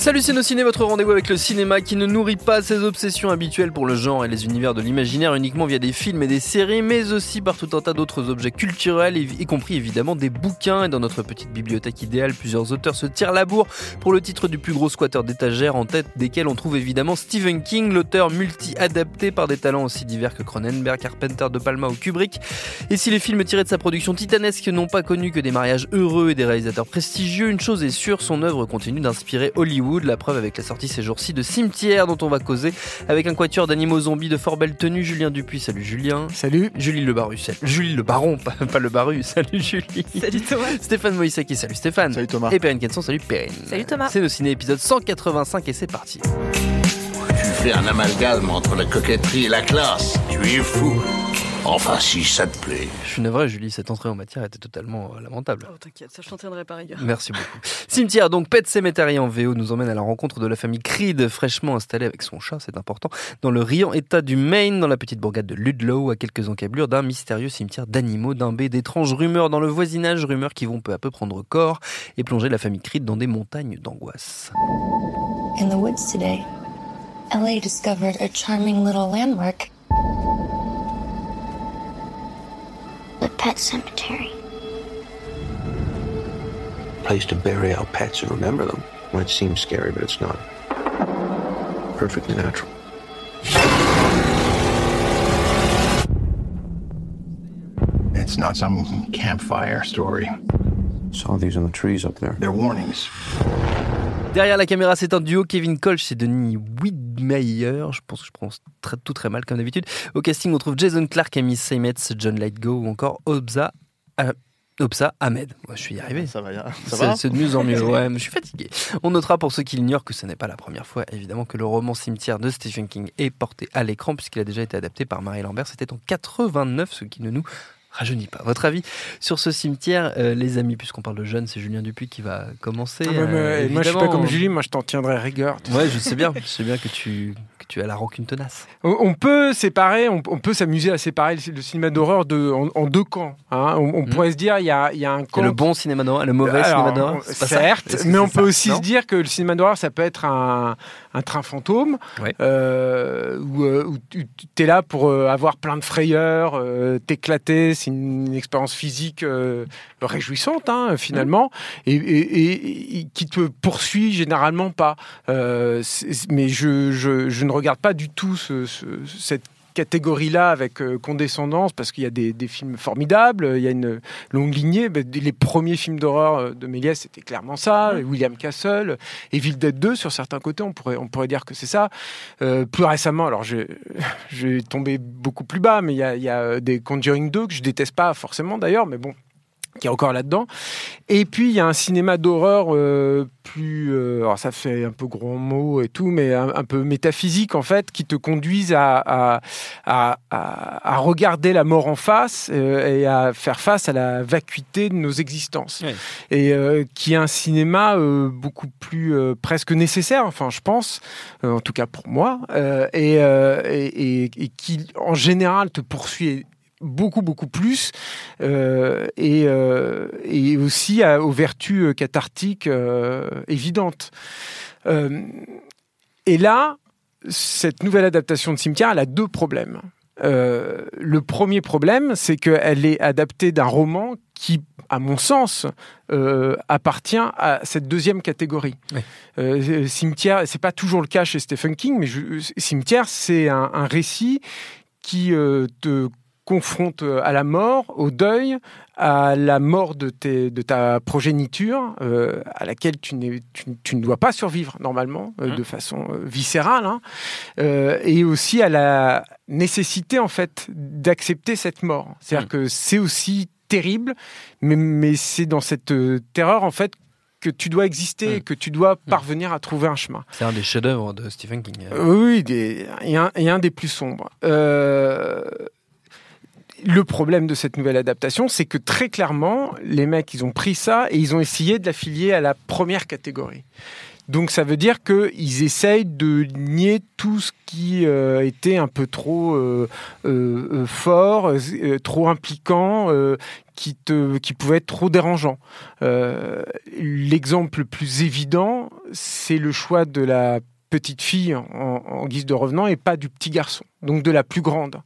Salut ciné, votre rendez-vous avec le cinéma qui ne nourrit pas ses obsessions habituelles pour le genre et les univers de l'imaginaire uniquement via des films et des séries, mais aussi par tout un tas d'autres objets culturels, y compris évidemment des bouquins. Et dans notre petite bibliothèque idéale, plusieurs auteurs se tirent la bourre pour le titre du plus gros squatter d'étagère, en tête desquels on trouve évidemment Stephen King, l'auteur multi-adapté par des talents aussi divers que Cronenberg, Carpenter, De Palma ou Kubrick. Et si les films tirés de sa production titanesque n'ont pas connu que des mariages heureux et des réalisateurs prestigieux, une chose est sûre, son œuvre continue d'inspirer Hollywood la preuve avec la sortie ces jours-ci de Cimetière dont on va causer avec un quatuor d'animaux zombies de fort belle tenue. Julien Dupuis, salut Julien. Salut. Julie Le Baru, salut. Julie Le Baron, pas, Le Baru, salut Julie. Salut Thomas. Stéphane Moïsaki, salut Stéphane. Salut Thomas. Et Perrine Kenson, salut Perrine. Salut Thomas. C'est nos ciné épisode 185 et c'est parti. Tu fais un amalgame entre la coquetterie et la classe. Tu es fou. Enfin, si ça te plaît. Je suis navré, Julie, cette entrée en matière était totalement euh, lamentable. Oh, t'inquiète, ça je t'en par ailleurs. Merci beaucoup. Cimetière, donc Pet Cemetery en VO nous emmène à la rencontre de la famille Creed, fraîchement installée avec son chat, c'est important, dans le riant état du Maine, dans la petite bourgade de Ludlow, à quelques encablures d'un mystérieux cimetière d'animaux, d'un B, d'étranges rumeurs dans le voisinage, rumeurs qui vont peu à peu prendre corps et plonger la famille Creed dans des montagnes d'angoisse. In the woods today, LA discovered a charming little landmark. Pet cemetery. Place to bury our pets and remember them. Might seem scary, but it's not. Perfectly natural. It's not some campfire story. Saw these in the trees up there. They're warnings. Derrière la caméra, c'est un duo Kevin Colch et Denis Widmeyer. Je pense que je prononce très, tout très mal comme d'habitude. Au casting, on trouve Jason Clark, Amy Seymetz, John Lightgo ou encore Obza. Euh, Obsa Ahmed. Moi, je suis y arrivé. Ça va, ça va. C'est de mieux en mieux. Ouais, mais je suis fatigué. On notera pour ceux qui l'ignorent que ce n'est pas la première fois, évidemment, que le roman Cimetière de Stephen King est porté à l'écran, puisqu'il a déjà été adapté par Marie Lambert. C'était en 89, ce qui ne nous rajeunit pas. Votre avis sur ce cimetière, euh, les amis, puisqu'on parle de jeunes, c'est Julien Dupuis qui va commencer. Ah, euh, moi, je suis pas comme Julie, moi, je t'en tiendrai rigueur. Ouais, je sais bien, je sais bien que tu, que tu as la rancune tenace. On, peut séparer, on, peut s'amuser à séparer le, cinéma d'horreur de, en, deux camps. Hein. On, mhm. pourrait se dire, il y a, y a un camp. le bon cinéma d'horreur, le mauvais cinéma d'horreur. Certes, mais on peut aussi se dire que le cinéma d'horreur, ça peut être un, un train fantôme, euh, où, où, tu es là pour avoir plein de frayeurs, t'éclater, c'est une expérience physique euh, réjouissante hein, finalement et, qui te poursuit généralement pas. Euh, mais je, ne regarde pas du tout ce, cette catégorie-là avec euh, condescendance parce qu'il y a des, films formidables, il y a une longue lignée. les premiers films d'horreur de Méliès, c'était clairement ça. William Castle, Evil Dead 2, sur certains côtés, on pourrait, on pourrait dire que c'est ça. plus récemment, alors j'ai tombé beaucoup plus bas, mais il y a, il y a des Conjuring 2 que je déteste pas forcément d'ailleurs, mais bon, qui est encore là-dedans. Et puis il y a un cinéma d'horreur euh, plus, euh, alors ça fait un peu gros mot et tout, mais un, peu métaphysique en fait, qui te conduisent à, à, à, regarder la mort en face euh, et à faire face à la vacuité de nos existences. Et qui est un cinéma beaucoup plus presque nécessaire, enfin je pense, en tout cas pour moi, et, et, et, qui en général te poursuit beaucoup beaucoup plus euh, et, euh, et, aussi aux vertus euh, cathartiques évidentes. et là, cette nouvelle adaptation de Cimetière, elle a deux problèmes. le premier problème, c'est qu'elle est adaptée d'un roman qui, à mon sens, appartient à cette deuxième catégorie. Cimetière, c'est pas toujours le cas chez Stephen King, mais Cimetière, c'est un, un, récit qui te confronte euh, à la mort, au deuil, à la mort de, de ta progéniture, euh, à laquelle tu, tu, ne dois pas survivre normalement, euh, mmh. de façon viscérale, hein, et aussi à la nécessité en fait d'accepter cette mort. C'est-à-dire mmh. que c'est aussi terrible, mais, mais c'est dans cette terreur en fait que tu dois exister, mmh. que tu dois parvenir à trouver un chemin. C'est un des chefs-d'œuvre de Stephen King. oui, et un, un, des plus sombres. Le problème de cette nouvelle adaptation, c'est que très clairement, les mecs, ils ont pris ça et ils ont essayé de l'affilier à la première catégorie. Donc ça veut dire qu'ils essayent de nier tout ce qui euh, était un peu trop euh, euh, fort, trop impliquant, qui, te, qui pouvait être trop dérangeant. L'exemple le plus évident, c'est le choix de la petite fille en, guise de revenant et pas du petit garçon, donc de la plus grande.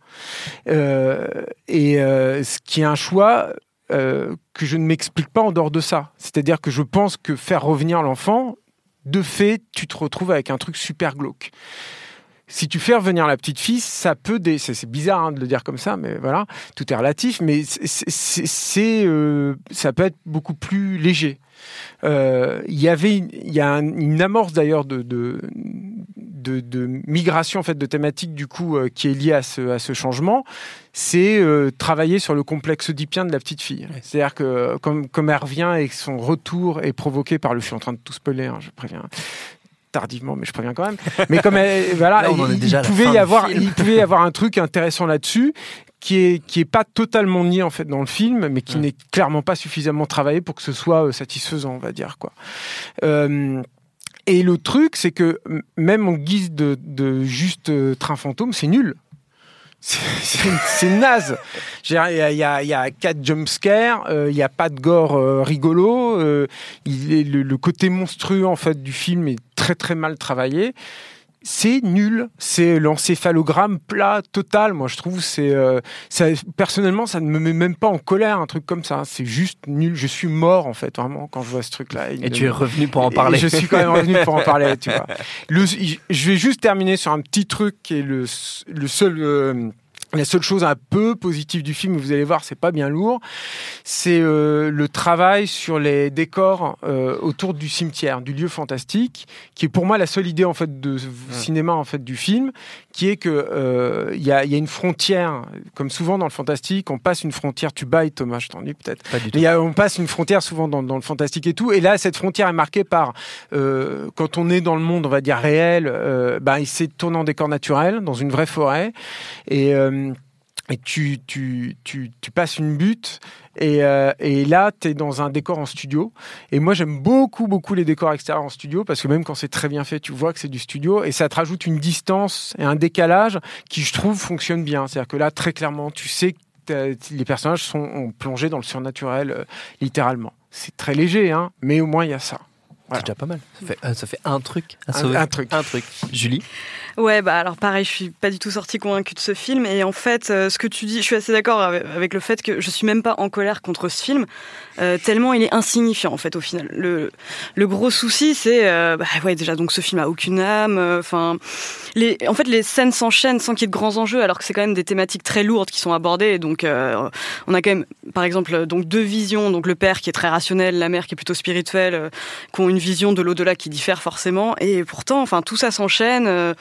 et ce qui est un choix que je ne m'explique pas en dehors de ça. C'est-à-dire que je pense que faire revenir l'enfant, de fait, tu te retrouves avec un truc super glauque. Si tu fais revenir la petite fille, ça peut. C'est bizarre hein, de le dire comme ça, mais voilà, tout est relatif. Mais c'est, euh, ça peut être beaucoup plus léger. Euh, il y avait, il y a une amorce d'ailleurs de, de, migration en fait de thématique du coup euh, qui est liée à ce, à ce changement. C'est travailler sur le complexe oedipien de la petite fille. C'est-à-dire que comme, comme elle revient et que son retour est provoqué par le. Je suis en train de tout spoiler, hein, je préviens tardivement, mais je préviens quand même. Mais comme voilà, il, pouvait y avoir, il pouvait y avoir un truc intéressant là-dessus qui est qui est pas totalement nié en fait dans le film, mais qui n'est clairement pas suffisamment travaillé pour que ce soit euh, satisfaisant, on va dire quoi. Euh, et le truc, c'est que même en guise de, de juste euh, train fantôme, c'est nul. C'est naze. Il y, a, quatre jumpscares, euh, il n'y a pas de gore euh, rigolo. Euh, le, côté monstrueux en fait du film est très très mal travaillé c'est nul. C'est l'encéphalogramme plat total. Moi, je trouve c'est euh, personnellement, ça ne me met même pas en colère un truc comme ça. C'est juste nul. Je suis mort en fait vraiment quand je vois ce truc-là. Et tu es revenu pour en parler. je suis quand même revenu pour en parler. Tu vois. je vais juste terminer sur un petit truc qui est le, le seul. Euh, la seule chose un peu positive du film, vous allez voir, c'est pas bien lourd, c'est euh, le travail sur les décors euh, autour du cimetière, du lieu fantastique, qui est pour moi la seule idée en fait de cinéma en fait du film, qui est que euh, il y, a, y, a, une frontière, comme souvent dans le fantastique, on passe une frontière. Tu bailles Thomas, je t'en dis peut-être. Y a, on passe une frontière souvent dans, dans, le fantastique et tout, et là cette frontière est marquée par quand on est dans le monde, on va dire réel, bah, il s'est tourné en décor naturel dans une vraie forêt et et tu, tu, tu, tu, passes une butte et, euh, et là tu es dans un décor en studio. Et moi j'aime beaucoup beaucoup les décors extérieurs en studio parce que même quand c'est très bien fait tu vois que c'est du studio et ça te rajoute une distance et un décalage qui je trouve fonctionne bien. C'est à dire que là très clairement tu sais que les personnages sont plongés dans le surnaturel euh, littéralement. C'est très léger hein mais au moins il y a ça c'est déjà pas mal ça fait, euh, ça fait un truc à sauver. un truc un truc Julie Ouais, bah alors pareil, je suis pas du tout sortie convaincue de ce film. Et en fait, euh, ce que tu dis, je suis assez d'accord avec, le fait que je suis même pas en colère contre ce film, euh, tellement il est insignifiant en fait au final. Le, le gros souci, c'est, euh, bah ouais, déjà donc ce film a aucune âme. Enfin, les, en fait, les scènes s'enchaînent sans qu'il y ait de grands enjeux, alors que c'est quand même des thématiques très lourdes qui sont abordées. Donc, on a quand même, par exemple, donc deux visions. Donc le père qui est très rationnel, la mère qui est plutôt spirituelle, qui ont une vision de l'au-delà qui diffère forcément. Et pourtant, enfin, tout ça s'enchaîne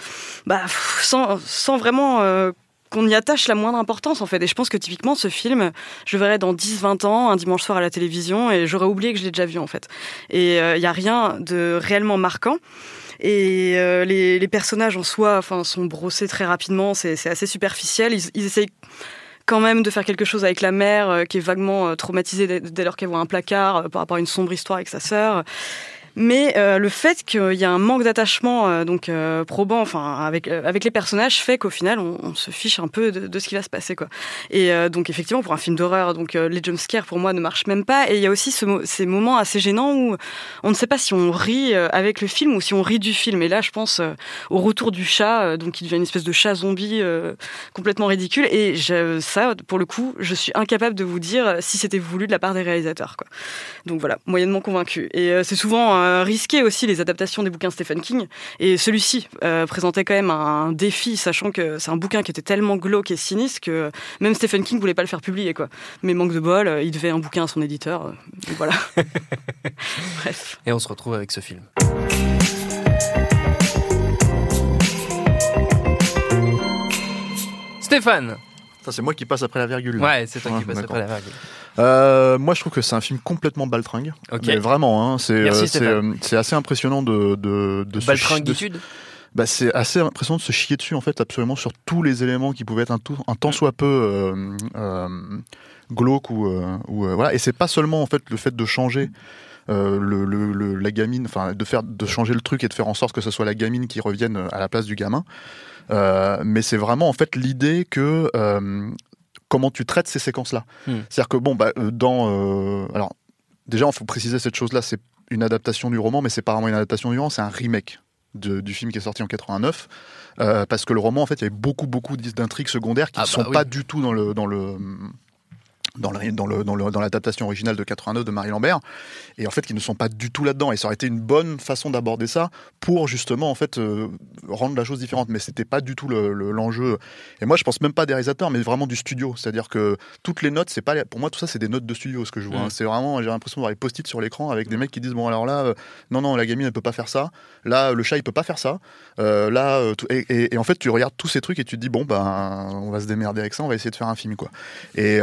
bah, sans, vraiment euh, qu'on y attache la moindre importance en fait. Et je pense que typiquement ce film, je le verrai dans 10-20 ans, un dimanche soir à la télévision, et j'aurais oublié que je l'ai déjà vu en fait. Et il euh, n'y a rien de réellement marquant. Et euh, les, les, personnages en soi enfin, sont brossés très rapidement, c'est assez superficiel. Ils, ils, essayent quand même de faire quelque chose avec la mère qui est vaguement traumatisée dès, dès lors qu'elle voit un placard par rapport à une sombre histoire avec sa sœur. Mais euh, le fait qu'il y a un manque d'attachement euh, donc euh, probant, enfin avec avec les personnages, fait qu'au final on, se fiche un peu de, ce qui va se passer quoi. Et donc effectivement pour un film d'horreur, donc les jumpscares pour moi ne marchent même pas. Et il y a aussi ces moments assez gênants où on ne sait pas si on rit avec le film ou si on rit du film. Et là je pense au retour du chat, donc qui devient une espèce de chat zombie complètement ridicule. Et ça pour le coup, je suis incapable de vous dire si c'était voulu de la part des réalisateurs quoi. Donc voilà, moyennement convaincu. Et c'est souvent euh, risqué aussi les adaptations des bouquins Stephen King. Et celui-ci euh, présentait quand même un, défi, sachant que c'est un bouquin qui était tellement glauque et sinistre que même Stephen King voulait pas le faire publier. Quoi. Mais manque de bol, euh, il devait un bouquin à son éditeur. voilà. Bref. Et on se retrouve avec ce film. Stéphane c'est moi qui passe après la virgule. Ouais, c'est toi qui passe après la virgule. Euh, moi, je trouve que c'est un film complètement baltringue. Mais vraiment, hein, c'est euh, euh, assez impressionnant de de, de baltringuitude. Bah, c'est assez impressionnant de se chier dessus en fait absolument sur tous les éléments qui pouvaient être un, tout, un tant soit peu euh, euh, glauque ou, ou voilà et c'est pas seulement en fait le fait de changer le, la gamine, enfin de faire, de changer le truc et de faire en sorte que ce soit la gamine qui revienne à la place du gamin. mais c'est vraiment en fait l'idée que comment tu traites ces séquences-là. Hmm. C'est-à-dire que bon, bah, dans alors déjà, il faut préciser cette chose-là, c'est une adaptation du roman, mais c'est pas vraiment une adaptation du roman, c'est un remake du film qui est sorti en 89. Euh, parce que le roman, en fait, il y avait beaucoup, beaucoup d'intrigues secondaires qui ne ah sont bah pas du tout dans le, dans le, dans dans l'adaptation originale de 89 de Marie Lambert. Et en fait qui ne sont pas du tout là-dedans. Et ça aurait été une bonne façon d'aborder ça pour justement en fait euh, rendre la chose différente. Mais c'était pas du tout l'enjeu. Et moi je pense même pas des réalisateurs mais vraiment du studio. C'est-à-dire que toutes les notes c'est pas pour moi tout ça c'est des notes de studio ce que je vois hein. mm. c'est vraiment j'ai l'impression d'avoir les post-it sur l'écran avec des mecs qui disent bon alors là euh, non non la gamine elle peut pas faire ça. Là le chat il peut pas faire ça. Euh, là et, en fait tu regardes tous ces trucs et tu te dis bon ben on va se démerder avec ça on va essayer de faire un film quoi. Et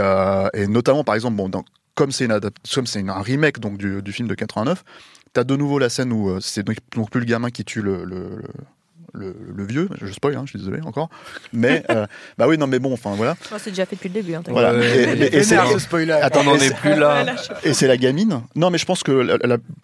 et notamment par exemple, bon, comme c'est un remake du, film de 89, t'as de nouveau la scène où euh, c'est donc, plus le gamin qui tue le, vieux, je spoil, hein, je suis désolé encore. Mais, euh, bah oui, non, mais bon, enfin voilà. c'est déjà fait depuis le début. Hein, voilà. Et, c'est ce spoiler. Attends, on est plus là. Et c'est la gamine. Non, mais je pense que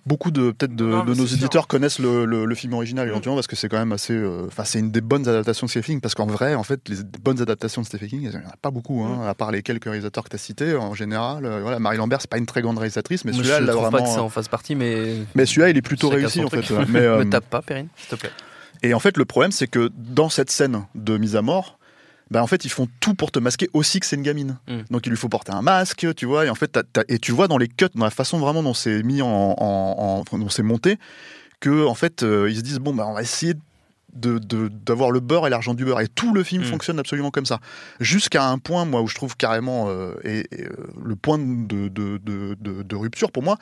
beaucoup de peut-être de, nos éditeurs connaissent le, film original éventuellement parce que c'est quand même assez. Euh, enfin, c'est une des bonnes adaptations de Stephen King parce qu'en vrai, en fait, les bonnes adaptations de Stephen King, il n'y en a pas beaucoup, hein, mm. à part les quelques réalisateurs que tu as cités. En général, euh, voilà, Marie Lambert, c'est pas une très grande réalisatrice, mais celui-là, elle a vraiment. pas que ça en fasse partie, mais. Mais celui-là, il est plutôt réussi en fait. Mais me tape pas, Perrine, s'il te plaît. Et en fait, le problème, c'est que dans cette scène de mise à mort, bah en fait ils font tout pour te masquer aussi que c'est une gamine. Mm. Donc il lui faut porter un masque, tu vois, et en fait et tu vois dans les cuts, dans la façon vraiment dont c'est mis en, en, dont c'est monté, que en fait euh, ils se disent bon bah on va essayer d'avoir le beurre et l'argent du beurre. Et tout le film mm. fonctionne absolument comme ça. Jusqu'à un point, moi, où je trouve carrément euh, et, euh, le point de, de, rupture pour moi,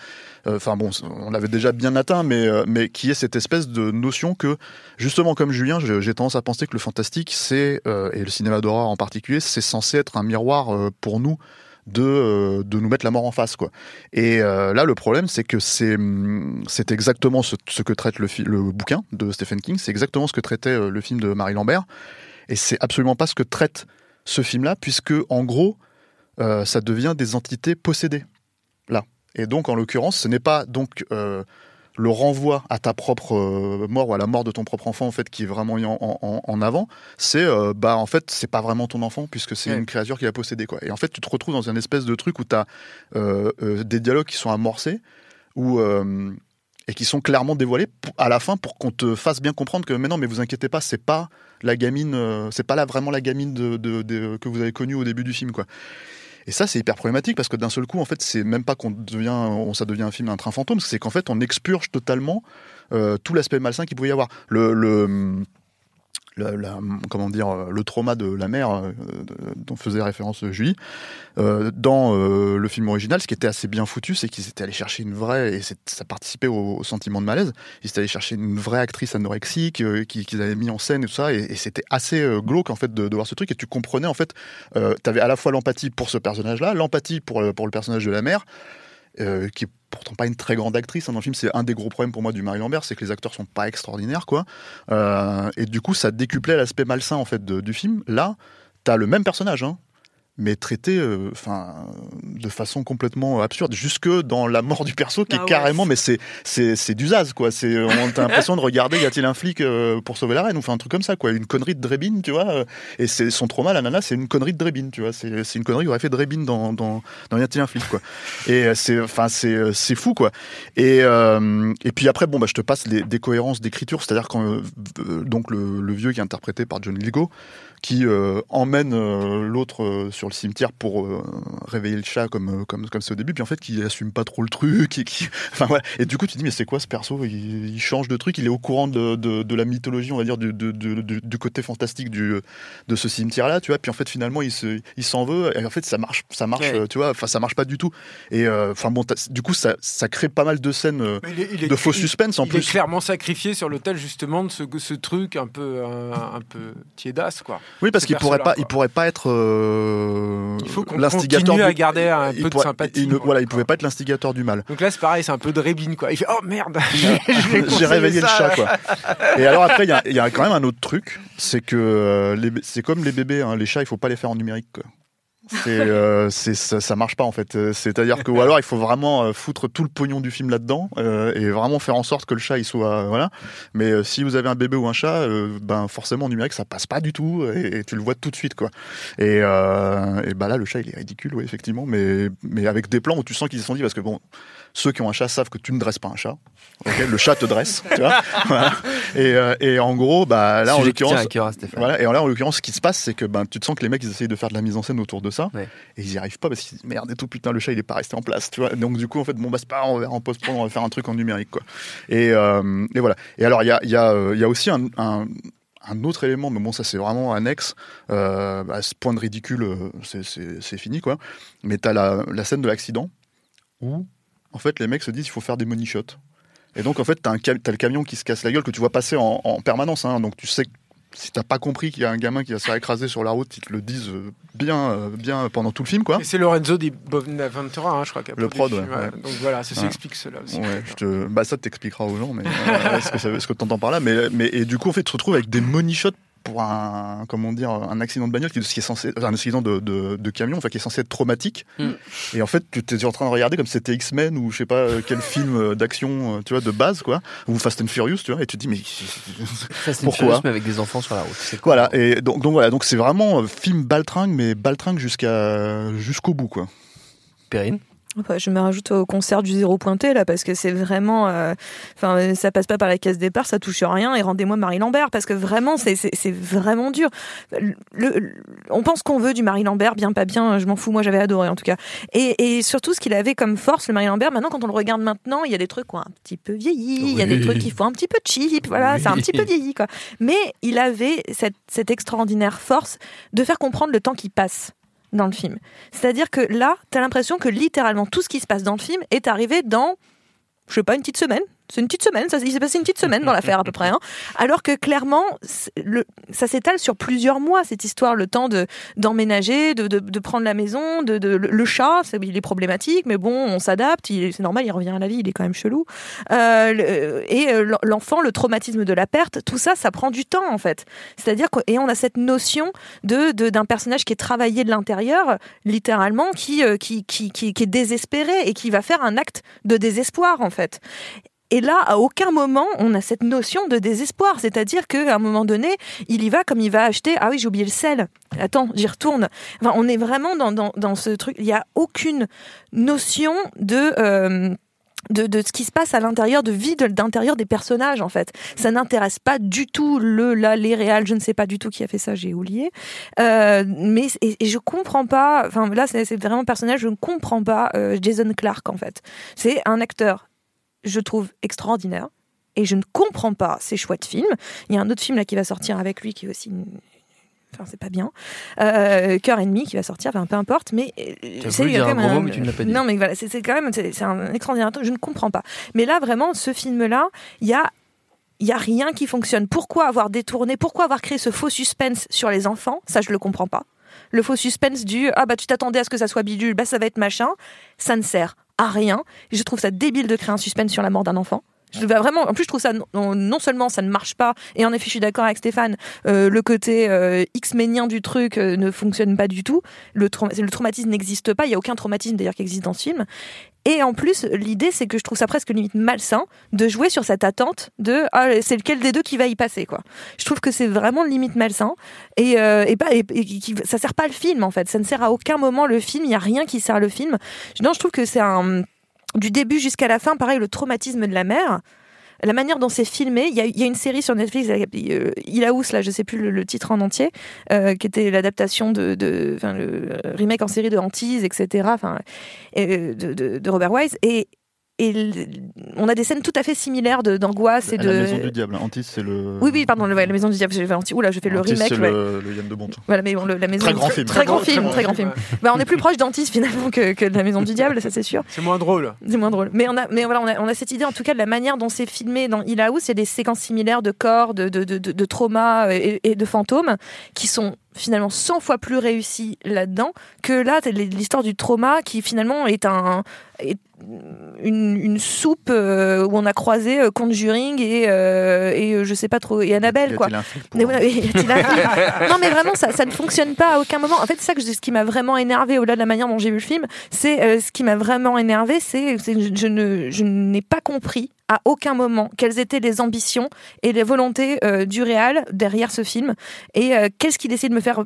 euh, enfin bon, on l'avait déjà bien atteint, mais, mais qui est cette espèce de notion que, justement, comme Julien, j'ai tendance à penser que le fantastique, c'est, et le cinéma d'horreur en particulier, c'est censé être un miroir pour nous de, euh, de nous mettre la mort en face. Quoi. Et euh, là, le problème, c'est que c'est, hum, exactement ce, que traite le, le bouquin de Stephen King, c'est exactement ce que traitait euh, le film de Marie Lambert, et c'est absolument pas ce que traite ce film-là, puisque en gros, ça devient des entités possédées. Là. Et donc, en l'occurrence, ce n'est pas donc le renvoi à ta propre euh, mort ou à la mort de ton propre enfant en fait qui est vraiment mis en, avant, c'est euh, bah en fait c'est pas vraiment ton enfant puisque c'est une créature qui l'a possédé quoi. Et en fait tu te retrouves dans un espèce de truc où tu as euh, des dialogues qui sont amorcés ou et qui sont clairement dévoilés à la fin pour qu'on te fasse bien comprendre que mais non mais vous inquiétez pas c'est pas la gamine c'est pas là vraiment la gamine de, que vous avez connue au début du film quoi. Et ça, c'est hyper problématique parce que d'un seul coup, en fait, c'est même pas qu'on devient, ça devient un film un train fantôme, c'est qu'en fait, on expurge totalement euh, tout l'aspect malsain qu'il pouvait y avoir. Le, le comment dire, euh, le trauma de la mère euh, dont faisait référence Julie. Euh, dans le film original, ce qui était assez bien foutu, c'est qu'ils étaient allés chercher une vraie, et ça participait au, sentiment de malaise, ils étaient allés chercher une vraie actrice anorexique qu'ils avaient mis en scène et tout ça, et, c'était assez glauque en fait de, voir ce truc, et tu comprenais en fait, tu avais à la fois l'empathie pour ce personnage-là, l'empathie pour, pour le personnage de la mère, euh, qui est pourtant pas une très grande actrice hein, dans le film. C'est un des gros problèmes pour moi du Marie Lambert, c'est que les acteurs sont pas extraordinaires, quoi. Euh, et du coup, ça décuplait l'aspect malsain en fait du film. Là, t'as le même personnage, hein, mais traité euh, enfin de façon complètement absurde. Jusque dans la mort du perso qui est ah carrément mais c'est c'est c'est d'usage quoi. C'est on a l'impression de regarder y a-t-il un flic euh, pour sauver la reine ou enfin un truc comme ça quoi. Une connerie de Drebin tu vois euh, et c'est son trauma la nana c'est une connerie de Drebin tu vois. C'est c'est une connerie aurait fait Drebin dans dans dans y a-t-il un flic quoi. Et c'est enfin c'est c'est fou quoi. Et et puis après bon bah je te passe les décohérences d'écriture c'est-à-dire quand donc le, le vieux qui est interprété par John Ligo qui euh, emmène euh, l'autre euh, sur le cimetière pour réveiller le chat comme comme comme c'est au début. Puis en fait qui assume pas trop le truc et qui enfin voilà. Et du coup tu te dis mais c'est quoi ce perso? Il, change de truc il est au courant de, de, la mythologie on va dire du, du côté fantastique du de ce cimetière là tu vois. Puis en fait finalement il se il s'en veut et en fait ça marche ça marche tu vois. Enfin ça marche pas du tout. Et enfin bon du coup ça ça crée pas mal de scènes de faux suspense en plus il est clairement sacrifié sur l'autel justement de ce, ce truc un peu un, un peu tiédasse quoi oui, parce qu'il pourrait pas, il pourrait pas être euh, il faut l'instigateur. à garder un peu de sympathie. Il, voilà, il pouvait pas être l'instigateur du mal. Donc là, c'est pareil, c'est un peu de rébine, quoi. Il fait oh merde, j'ai réveillé le chat, quoi. Et alors après, il y, a, quand même un autre truc, c'est que euh, c'est comme les bébés, hein, les chats, il faut pas les faire en numérique. Quoi. C'est, ça, ça, marche pas en fait. C'est-à-dire que ou alors il faut vraiment foutre tout le pognon du film là-dedans et vraiment faire en sorte que le chat il soit voilà. Mais si vous avez un bébé ou un chat, ben forcément en numérique ça passe pas du tout et, tu le vois tout de suite quoi. Et, et bah là le chat il est ridicule oui effectivement, mais mais avec des plans où tu sens qu'ils se sont dit parce que bon ceux qui ont un chat savent que tu ne dresses pas un chat. le chat te dresse, tu vois. Et, euh, et, en gros, bah là en l'occurrence, voilà. Et là en l'occurrence, ce qui se passe, c'est que ben tu te sens que les mecs ils essayent de faire de la mise en scène autour de ça, et ils y arrivent pas parce qu'ils merde et tout putain le chat il est pas resté en place, tu vois. Donc du coup en fait bon bah c'est pas on va en post on va faire un truc en numérique quoi. Et, euh, et voilà. Et alors il y a il y a euh, il y a aussi un, un un autre élément, mais bon, ça c'est vraiment annexe. Euh, bah, ce point de ridicule, c'est fini, quoi. Mais t'as la, la scène de l'accident où en fait, les mecs se disent qu'il faut faire des money shots. Et donc, en fait, tu as, as, le camion qui se casse la gueule que tu vois passer en, permanence. Hein. donc, tu sais que si t'as pas compris qu'il y a un gamin qui va se faire écraser sur la route, ils te le disent euh, bien, euh, bien pendant tout le film, quoi. c'est Lorenzo di Bonaventura, hein, je crois. Le prod, ouais, Donc voilà, ça s'explique cela aussi. Je te... bah, ça t'expliquera aux gens, mais euh, ce que, ce que tu entends par là. Mais, mais, et du coup, en fait, tu te retrouves avec des money shots pour un comment dire un accident de bagnole qui, est censé un accident de, de, camion enfin qui est censé être traumatique. Mm. et en fait tu étais en train de regarder comme c'était X-Men ou je sais pas euh, quel film euh, d'action euh, tu vois de base quoi. Ou Fast and Furious tu vois et tu te dis mais Fast pourquoi Furious, mais avec des enfants sur la route voilà et donc donc voilà donc c'est vraiment film baltringue mais baltringue jusqu'à jusqu'au bout quoi Je me rajoute au concert du zéro pointé là parce que c'est vraiment, euh, enfin ça passe pas par la case départ, ça touche rien et rendez-moi Marie Lambert parce que vraiment c'est vraiment dur. Le, on pense qu'on veut du Marie Lambert, bien pas bien, je m'en fous, moi j'avais adoré en tout cas. Et, et surtout ce qu'il avait comme force le Marie Lambert, maintenant quand on le regarde maintenant, il y a des trucs qui ont un petit peu vieilli, il y a des trucs qui font un petit peu cheap, voilà, c'est un petit peu vieilli quoi. Mais il avait cette, cette extraordinaire force de faire comprendre le temps qui passe dans le film. C'est-à-dire que là, tu as l'impression que littéralement tout ce qui se passe dans le film est arrivé dans, je sais pas, une petite semaine, c'est une petite semaine, il s'est passé une petite semaine dans l'affaire à peu près. Hein. Alors que clairement, ça s'étale sur plusieurs mois, cette histoire, le temps de, d'emménager, de, de, prendre la maison, de, le, chat, il est problématique, mais bon, on s'adapte, c'est normal, il revient à la vie, il est quand même chelou. Euh, et euh, l'enfant, le traumatisme de la perte, tout ça, ça prend du temps en fait. C'est-à-dire que, et on a cette notion de, d'un personnage qui est travaillé de l'intérieur, littéralement, qui, euh, qui, qui, qui est désespéré et qui va faire un acte de désespoir en fait. Et là, à aucun moment, on a cette notion de désespoir. C'est-à-dire qu'à un moment donné, il y va comme il va acheter. Ah oui, j'ai oublié le sel. Attends, j'y retourne. Enfin, on est vraiment dans, dans, ce truc. Il n'y a aucune notion de. Euh, de, de, ce qui se passe à l'intérieur, de vie d'intérieur des personnages en fait. Ça n'intéresse pas du tout le, là, les je ne sais pas du tout qui a fait ça, j'ai oublié. Euh, mais et, et, je comprends pas, enfin là c'est vraiment personnel, je ne comprends pas euh, Jason Clark en fait. C'est un acteur je trouve extraordinaire. Et je ne comprends pas ces choix de films. Il y a un autre film là qui va sortir avec lui qui est aussi enfin c'est pas bien euh, cœur ennemi qui va sortir enfin peu importe mais euh, c'est quand même un... mais tu ne l'as pas dit. non mais voilà c'est quand même c'est un extraordinaire je ne comprends pas mais là vraiment ce film là il y a il y a rien qui fonctionne pourquoi avoir détourné pourquoi avoir créé ce faux suspense sur les enfants? Ça je le comprends pas le faux suspense du ah bah tu t'attendais à ce que ça soit bidule bah ça va être machin ça ne sert à rien. Je trouve ça débile de créer un suspense sur la mort d'un enfant. Vraiment, en plus, je trouve ça non, seulement ça ne marche pas, et en effet, je suis d'accord avec Stéphane, euh, le côté euh, X-ménien du truc euh, ne fonctionne pas du tout. Le, le traumatisme n'existe pas. Il y a aucun traumatisme d'ailleurs qui existe dans ce film. Et en plus, l'idée, c'est que je trouve ça presque limite malsain de jouer sur cette attente de ah, c'est lequel des deux qui va y passer, quoi? Je trouve que c'est vraiment limite malsain et, euh, et, et, ça sert pas le film en fait. Ça ne sert à aucun moment le film. Il y a rien qui sert le film. Non, je trouve que c'est un du début jusqu'à la fin, pareil, le traumatisme de la mère la manière dont c'est filmé. Il y, a, une série sur Netflix, euh, Ilaous, là, je sais plus le, titre en entier, euh, qui était l'adaptation de, de le remake en série de Hantise, etc. De, de, de Robert Wise. Et et on a des scènes tout à fait similaires d'angoisse et de. La maison du diable. Antis, c'est le. Oui, oui, pardon, la maison du diable. J'ai Oula, je fais le remake. C'est le, le Yann de Bonte. Voilà, mais bon, la maison. Très grand film. Très, grand, film, très grand film. Bah, on est plus proche d'Antis finalement que, que, de la maison du diable, ça c'est sûr. C'est moins drôle. C'est moins drôle. Mais on a, mais voilà, on a, on a, cette idée en tout cas de la manière dont c'est filmé dans Il a où, c'est des séquences similaires de corps, de, de, de, de, et, et de fantômes qui sont finalement 100 fois plus réussi là-dedans que là l'histoire du trauma qui finalement est un une, soupe où on a croisé Conjuring et, et je sais pas trop et Annabelle quoi. non mais vraiment ça, ça ne fonctionne pas à aucun moment. En fait c'est ça que ce qui m'a vraiment énervé au-delà de la manière dont j'ai vu le film, c'est ce qui m'a vraiment énervé, c'est je, je ne je n'ai pas compris à aucun moment quelles étaient les ambitions et les volontés du réal derrière ce film et qu'est-ce qu'il essaie de me faire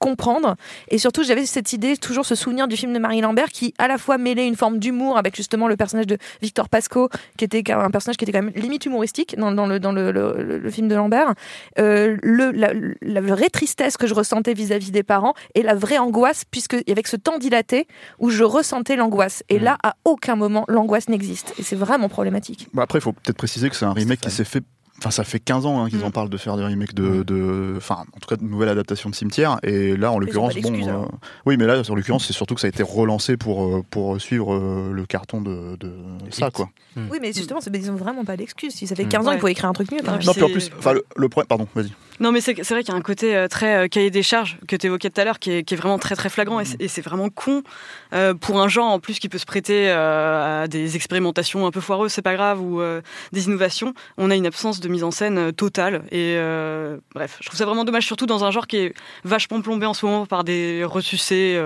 comprendre. Et surtout, j'avais cette idée, toujours ce souvenir du film de Marie Lambert qui à la fois mêlait une forme d'humour avec justement le personnage de Victor Pasco, qui était un personnage qui était quand même limite humoristique dans, dans, le, dans le, le, film de Lambert. Euh, le, la, vraie tristesse que je ressentais vis-à-vis des parents et la vraie angoisse, puisque avec ce temps dilaté où je ressentais l'angoisse. Et mmh. là, à aucun moment, l'angoisse n'existe. Et c'est vraiment problématique. Bah après, il faut peut-être préciser que c'est un remake qui s'est fait Enfin, ça fait 15 ans hein, qu'ils en mm. parlent de faire des remakes de, de, enfin, en tout cas, de nouvelles adaptations de Cimetière. Et là, en l'occurrence, bon, euh, oui, mais là, en l'occurrence, c'est surtout que ça a été relancé pour euh, pour suivre euh, le carton de, de ça, quoi. Mm. Oui, mais justement, ils ont vraiment pas d'excuses. Si ça fait 15 mm. ans, il faut écrire un truc mieux. non, puis en plus, enfin, le, le problème, pardon, vas-y. Non, mais c'est vrai qu'il y a un côté euh, très euh, cahier des charges que tu évoquais tout à l'heure qui est, vraiment très très flagrant et c'est vraiment con euh, pour un genre en plus qui peut se prêter à des expérimentations un peu foireuses, c'est pas grave, ou des innovations. On a une absence de mise en scène totale et bref, je trouve ça vraiment dommage, surtout dans un genre qui est vachement plombé en ce moment par des ressucés,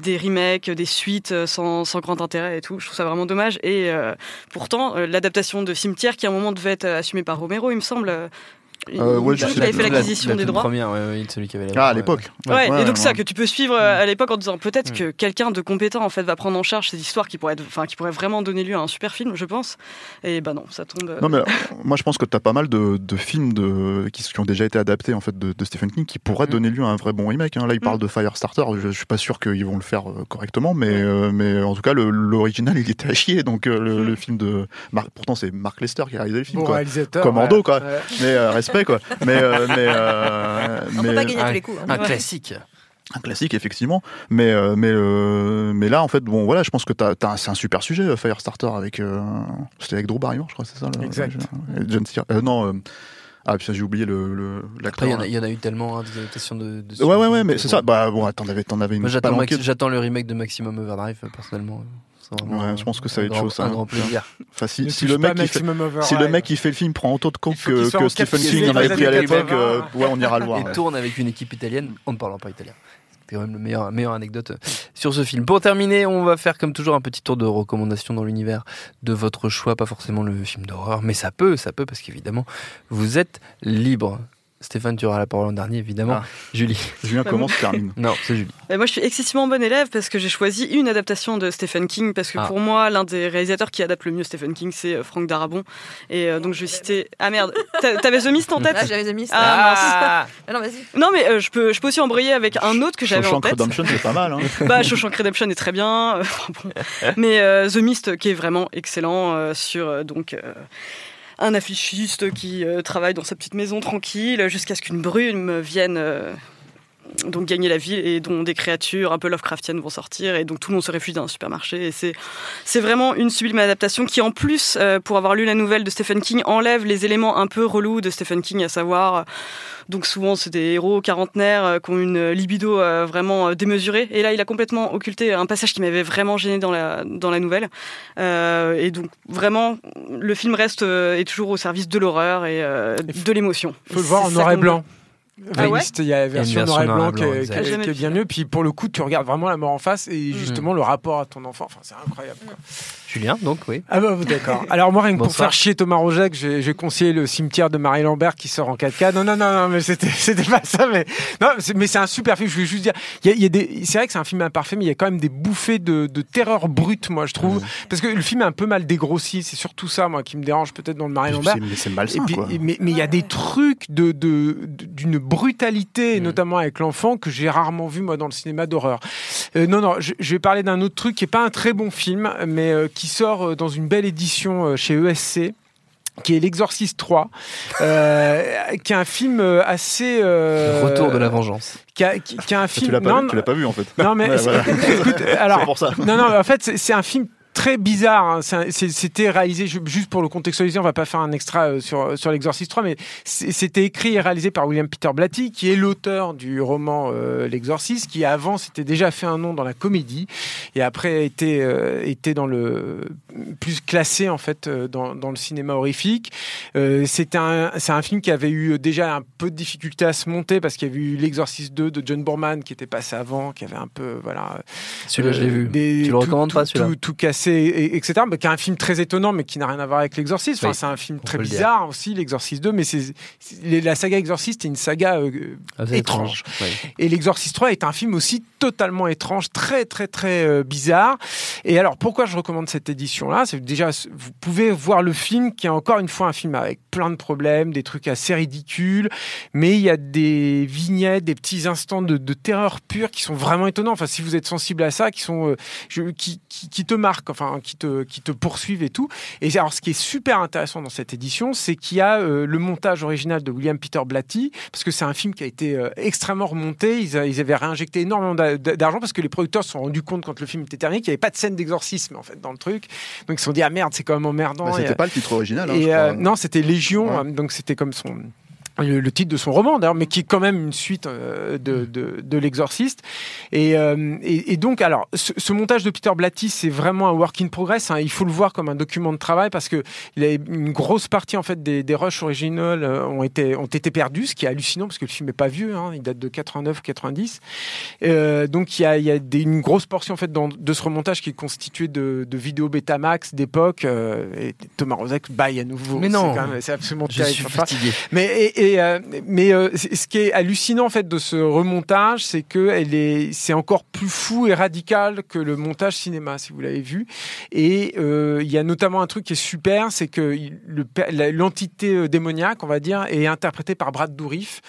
des remakes, des suites sans, sans, grand intérêt et tout. Je trouve ça vraiment dommage et pourtant l'adaptation de Cimetière qui à un moment devait être assumée par Romero, il me semble euh, ouais, je avait fait l'acquisition des droits. Première, ouais, celui qui avait ah, à l'époque. Ouais, et donc ça que tu peux suivre euh, à l'époque en disant peut-être mm. que quelqu'un de compétent en fait va prendre en charge ces histoires qui pourraient, être, enfin, qui pourraient vraiment donner lieu à un super film, je pense. Et bah non, ça tombe. Euh, non mais moi je pense que tu as pas mal de, de films de, qui, qui, ont déjà été adaptés en fait de, de Stephen King qui pourraient mm. donner lieu à un vrai bon remake. Hein. Là il parle mm. de Firestarter, je, je, suis pas sûr qu'ils vont le faire correctement, mais mais en tout cas l'original il était à chier donc le, film de pourtant c'est Mark Lester qui a réalisé le film quoi. Commando quoi. Mais respect quoi. Mais euh, mais, euh, On peut pas gagner tous les coups. Hein. Un classique un classique effectivement mais euh, mais mais là en fait bon voilà je pense que t'as, c'est un super sujet Firestarter avec c'était avec Drew Barrymore je crois c'est ça exact John non ah, puis j'ai oublié le, l'acteur. Il y, en a eu tellement hein, des adaptations de, de Ouais, ouais, ouais, mais c'est ça. Bah bon, t'en avais, t'en avais une. Moi, j'attends, j'attends le remake de Maximum Overdrive, personnellement ouais, je pense que ça va être chaud ça. Un grand plaisir. Enfin, si, si le mec, qui fait, si le mec qui fait le film prend autant de coke que, que Stephen King en avait pris à l'époque, euh, ouais, on ira le voir. Il tourne avec une équipe italienne en ne parlant pas italien. C'était quand même la meilleure, meilleure anecdote sur ce film. Pour terminer, on va faire comme toujours un petit tour de recommandations dans l'univers de votre choix, pas forcément le film d'horreur, mais ça peut, ça peut, parce qu'évidemment, vous êtes libre. Stéphane, tu auras la parole en dernier, évidemment. Ah. Julie. Julien commence, termine. Non, c'est Julie. moi, je suis excessivement bon élève parce que j'ai choisi une adaptation de Stephen King parce que ah. pour moi, l'un des réalisateurs qui adapte le mieux Stephen King, c'est euh, Frank Darabont. Et euh, donc, je vais citer. Ah merde, t'avais The Mist en tête? J'avais The Mist. Ah, ah. non, vas-y. Non, mais euh, je, peux, je peux aussi embrayer avec un autre que j'avais en tête. Redemption, c'est pas mal. Hein. bah, Shawshank Redemption est très bien. Mais The Mist, qui est vraiment excellent sur donc un affichiste qui euh, travaille dans sa petite maison tranquille jusqu'à ce qu'une brume vienne euh, donc gagner la ville et dont des créatures un peu Lovecraftiennes vont sortir et donc tout le monde se réfugie dans un supermarché et c'est c'est vraiment une sublime adaptation qui en plus euh, pour avoir lu la nouvelle de Stephen King enlève les éléments un peu relous de Stephen King à savoir donc souvent c'est des héros quarantenaires qui ont une libido vraiment démesurée et là il a complètement occulté un passage qui m'avait vraiment gêné dans la dans la nouvelle et donc vraiment le film reste est toujours au service de l'horreur et de l'émotion. Faut le voir en noir et blanc. Ah il y a la version, noir et blanc, qui, est, bien mieux. Puis pour le coup, tu regardes vraiment la mort en face et mhm. justement le rapport à ton enfant. Enfin, c'est incroyable. Julien, donc oui. Ah bah d'accord. Alors moi, rien que pour faire chier Thomas Rojac, j'ai conseillé le cimetière de Marie Lambert qui sort en 4K. Non, non, non, non, mais c'était, c'était pas ça. Mais non, mais c'est un super film. Je voulais juste dire, il y a, des, c'est vrai que c'est un film imparfait, mais il y a quand même des bouffées de, de terreur brute, moi, je trouve, parce que le film est un peu mal dégrossi. C'est surtout ça, moi, qui me dérange peut-être dans le Marie Lambert. C'est malsain, quoi. Mais il y a des trucs de, de, d'une brutalité, mm. notamment avec l'enfant, que j'ai rarement vu moi dans le cinéma d'horreur. Euh, non, non, je, je, vais parler d'un autre truc qui est pas un très bon film, mais euh, qui sort euh, dans une belle édition euh, chez ESC qui est L'Exorciste 3, euh, qui est un film assez... Euh, Retour de la vengeance. Qui a, qui, a un film... Tu l'as pas, pas, vu en fait. Non mais... écoute, alors, pour ça. Non, non, en fait c'est un film très bizarre. Hein. C'était réalisé, juste pour le contextualiser, on va pas faire un extra euh, sur, sur l'Exorciste 3, mais c'était écrit et réalisé par William Peter Blatty, qui est l'auteur du roman euh, L'Exorciste, qui avant s'était déjà fait un nom dans la comédie, et après était, euh, était dans le plus classé en fait dans, dans le cinéma horrifique. C'est un, un film qui avait eu déjà un peu de difficulté à se monter parce qu'il y avait eu L'Exorciste 2 de John Borman qui était passé avant, qui avait un peu voilà. Celui-là, je l'ai vu. tu le recommandes pas celui-là tout, tout, cassé, et, etc. Mais qui est un film très étonnant, mais qui n'a rien à voir avec l'Exorciste. Enfin, c'est un film très bizarre aussi, l'Exorciste 2, mais c'est la saga Exorciste est une saga euh, ah, étrange. Et l'Exorciste 3 est un film aussi totalement étrange, très très très euh, bizarre. Et alors, pourquoi je recommande cette édition-là? C'est déjà, vous pouvez voir le film qui est encore une fois un film avec plein de problèmes, des trucs assez ridicules, mais il y a des vignettes, des petits instants de, terreur pure qui sont vraiment étonnants. Enfin, si vous êtes sensible à ça, qui sont euh, je, qui, qui, te marquent, enfin, qui te qui te poursuivent et tout. Et alors, ce qui est super intéressant dans cette édition, c'est qu'il y a euh, le montage original de William Peter Blatty, parce que c'est un film qui a été euh, extrêmement remonté. Ils, ils, avaient réinjecté énormément d'argent parce que les producteurs se sont rendus compte quand le film était terminé qu'il n'y avait pas de scène d'exorcisme en fait dans le truc. Donc ils se sont dit ah merde, c'est quand même emmerdant. Bah, c'était pas le titre original. Hein, non, c'était Légion. Donc c'était comme son le, titre de son roman d'ailleurs, mais qui est quand même une suite euh, de, de, de l'exorciste. Et, euh, et, et, donc, alors, ce, ce, montage de Peter Blatty, c'est vraiment un work in progress. Hein. Il faut le voir comme un document de travail parce que il a une grosse partie en fait des, des rushs originales euh, ont été ont été perdus, ce qui est hallucinant parce que le film est pas vieux, hein, il date de 89-90. Euh, donc il y a, il y a des, une grosse portion en fait dans, de ce remontage qui est constitué de, de vidéos Betamax d'époque. et Thomas Rozek baille à nouveau. Mais non, c'est absolument je Suis fatigué. Mais et, euh, mais euh, ce qui est hallucinant en fait de ce remontage, c'est que c'est encore plus fou et radical que le montage cinéma, si vous l'avez vu. Et euh, il y a notamment un truc qui est super, c'est que l'entité démoniaque, on va dire, est interprétée par Brad Dourif,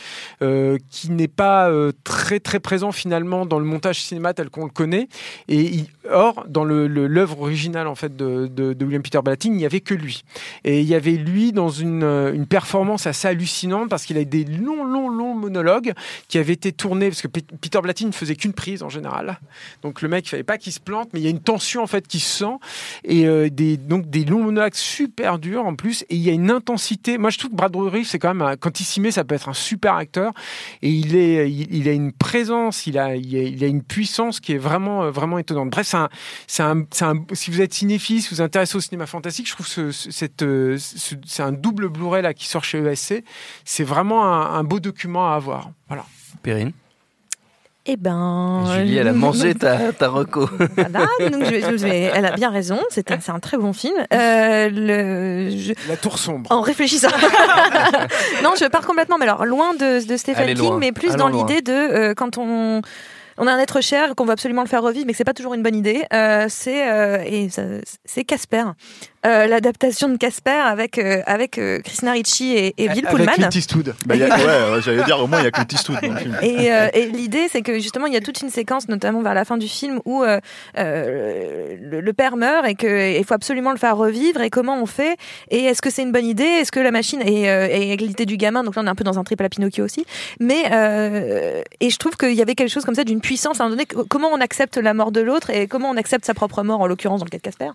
qui n'est pas très très présent finalement dans le montage cinéma tel qu'on le connaît. Et or, dans l'œuvre originale en fait de, William Peter Blatty, il n'y avait que lui. Et il y avait lui dans une performance assez hallucinante parce qu'il a des longs, longs, longs monologues qui avaient été tournés, parce que Peter Blatty ne faisait qu'une prise en général. Donc le mec, il fallait pas qu'il se plante, mais il y a une tension en fait qui se sent. Et euh, donc des longs monologues super durs en plus. Et il y a une intensité. Moi, je trouve que Brad Dourif, c'est quand il s'y met, ça peut être un super acteur. Et il, a une présence, il a, une puissance qui est vraiment, vraiment étonnante. Bref, si vous êtes cinéphile, si vous vous intéressez au cinéma fantastique, je trouve cette, euh, c'est un double Blu-ray là qui sort chez ESC. C'est vraiment un, beau document à avoir. Voilà. Perrine eh ben. Julie, elle a mangé ta, ta reco. Voilà, donc je, elle a bien raison, c'est un, un, très bon film. Euh, le, La tour sombre. En réfléchissant. non, je pars complètement, mais alors loin de, de Stephen King, mais plus dans l'idée de euh, quand on on a un être cher qu'on veut absolument le faire revivre, mais que c'est pas toujours une bonne idée. Euh, c'est euh, et c'est Casper. Euh, l'adaptation de Casper avec euh, avec euh, Christina Ricci et, et Bill Pullman. Avec Clint Eastwood. Bah, y a, ouais, j'allais dire au moins il y a Clint Eastwood dans le film. Et, et l'idée c'est que justement il y a toute une séquence, notamment vers la fin du film, où le, le, père meurt et qu'il faut absolument le faire revivre. Et comment on fait? Et est-ce que c'est une bonne idée? Est-ce que la machine et, et l'idée du gamin? Donc là on est un peu dans un trip à Pinocchio aussi. Mais et je trouve qu'il y avait quelque chose comme ça d'une puissance à un moment donné. Comment on accepte la mort de l'autre et comment on accepte sa propre mort en l'occurrence dans le cas de Casper?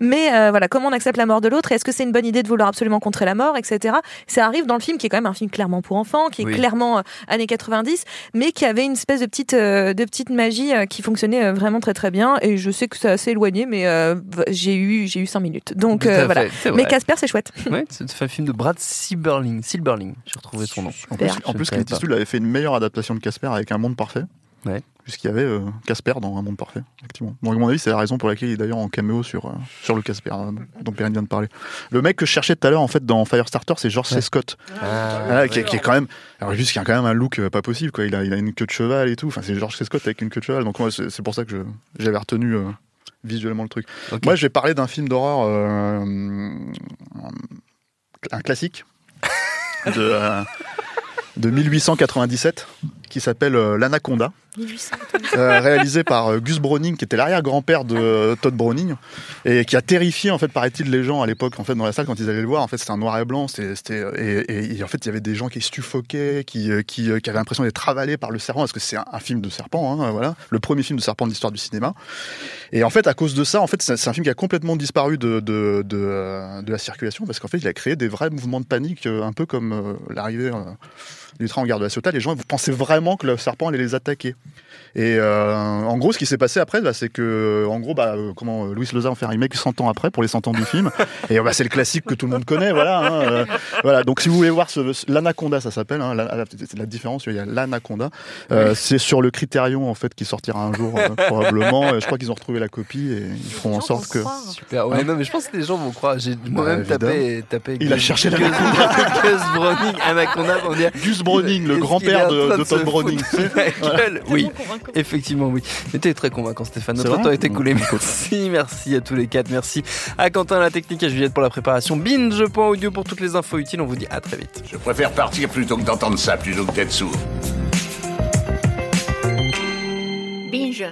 Mais voilà comment on accepte la mort de l'autre Est-ce que c'est une bonne idée de vouloir absolument contrer la mort, etc. Ça arrive dans le film qui est quand même un film clairement pour enfants, qui est clairement euh, années 90, mais qui avait une espèce de petite, euh, de petite magie euh, qui fonctionnait vraiment très très bien. Et je sais que c'est assez éloigné, mais j'ai eu, j'ai eu 5 minutes. Donc voilà. Mais Casper, c'est chouette. Ouais, c'est un film de Brad Silberling. Silberling, j'ai retrouvé son nom. En plus, en plus Clint Eastwood avait fait une meilleure adaptation de Casper avec Un monde parfait. Ouais puisqu'il y avait euh, Casper dans Un monde parfait, effectivement. Donc, à mon avis, c'est la raison pour laquelle il est d'ailleurs en caméo sur, euh, sur le Casper, hein, dont Perrine vient de parler. Le mec que je cherchais tout à l'heure, en fait, dans Firestarter, c'est George C. Scott. Ah, ah, qui, est quand même. Alors, juste qu'il a quand même un look euh, pas possible, quoi. Il a, il a une queue de cheval et tout. Enfin, c'est George C. Scott avec une queue de cheval. Donc, moi, c'est pour ça que j'avais retenu visuellement le truc. Moi, je vais parler d'un film d'horreur, un classique de, de 1897 qui s'appelle L'Anaconda réalisé par Gus Browning, qui était l'arrière-grand-père de Todd Browning, et qui a terrifié, en fait, paraît-il, les gens à l'époque, en fait, dans la salle, quand ils allaient le voir. En fait, c'était un noir et blanc, c'était, et, et, en fait, il y avait des gens qui suffoquaient, qui, qui, qui avaient l'impression d'être avalés par le serpent, parce que c'est un, film de serpent, hein, voilà, le premier film de serpent de l'histoire du cinéma. Et en fait, à cause de ça, en fait, c'est un film qui a complètement disparu de, de, de, de la circulation, parce qu'en fait, il a créé des vrais mouvements de panique, un peu comme l'arrivée du train en gare de la Ciotat, les gens pensaient vraiment que le serpent allait les attaquer. Et euh, en gros, ce qui s'est passé après, bah, c'est que, en gros, bah, euh, comment euh, Louis Loza en fait un remake 100 ans après pour les 100 ans du film. Et bah, c'est le classique que tout le monde connaît, voilà. Hein, voilà. Donc, si vous voulez voir ce, l'Anaconda, ça s'appelle. Hein, la, la, différence, il y a l'Anaconda. c'est sur le Critérion en fait qui sortira un jour probablement. je crois qu'ils ont retrouvé la copie et ils feront en sorte que. Super. Ouais, non, mais je pense que les gens vont croire. J'ai moi-même tapé, tapé. Il a cherché la Gus Browning, Anaconda pour dire. Gus Browning, le grand-père de, de Browning. Oui. Effectivement, oui. C'était très convaincant, Stéphane. Notre temps a été coulé. Merci, merci à tous les quatre. Merci à Quentin, la technique, à Juliette pour la préparation. Binge.audio pour toutes les infos utiles. On vous dit à très vite. Je préfère partir plutôt que d'entendre ça, plutôt que d'être sourd. Binge.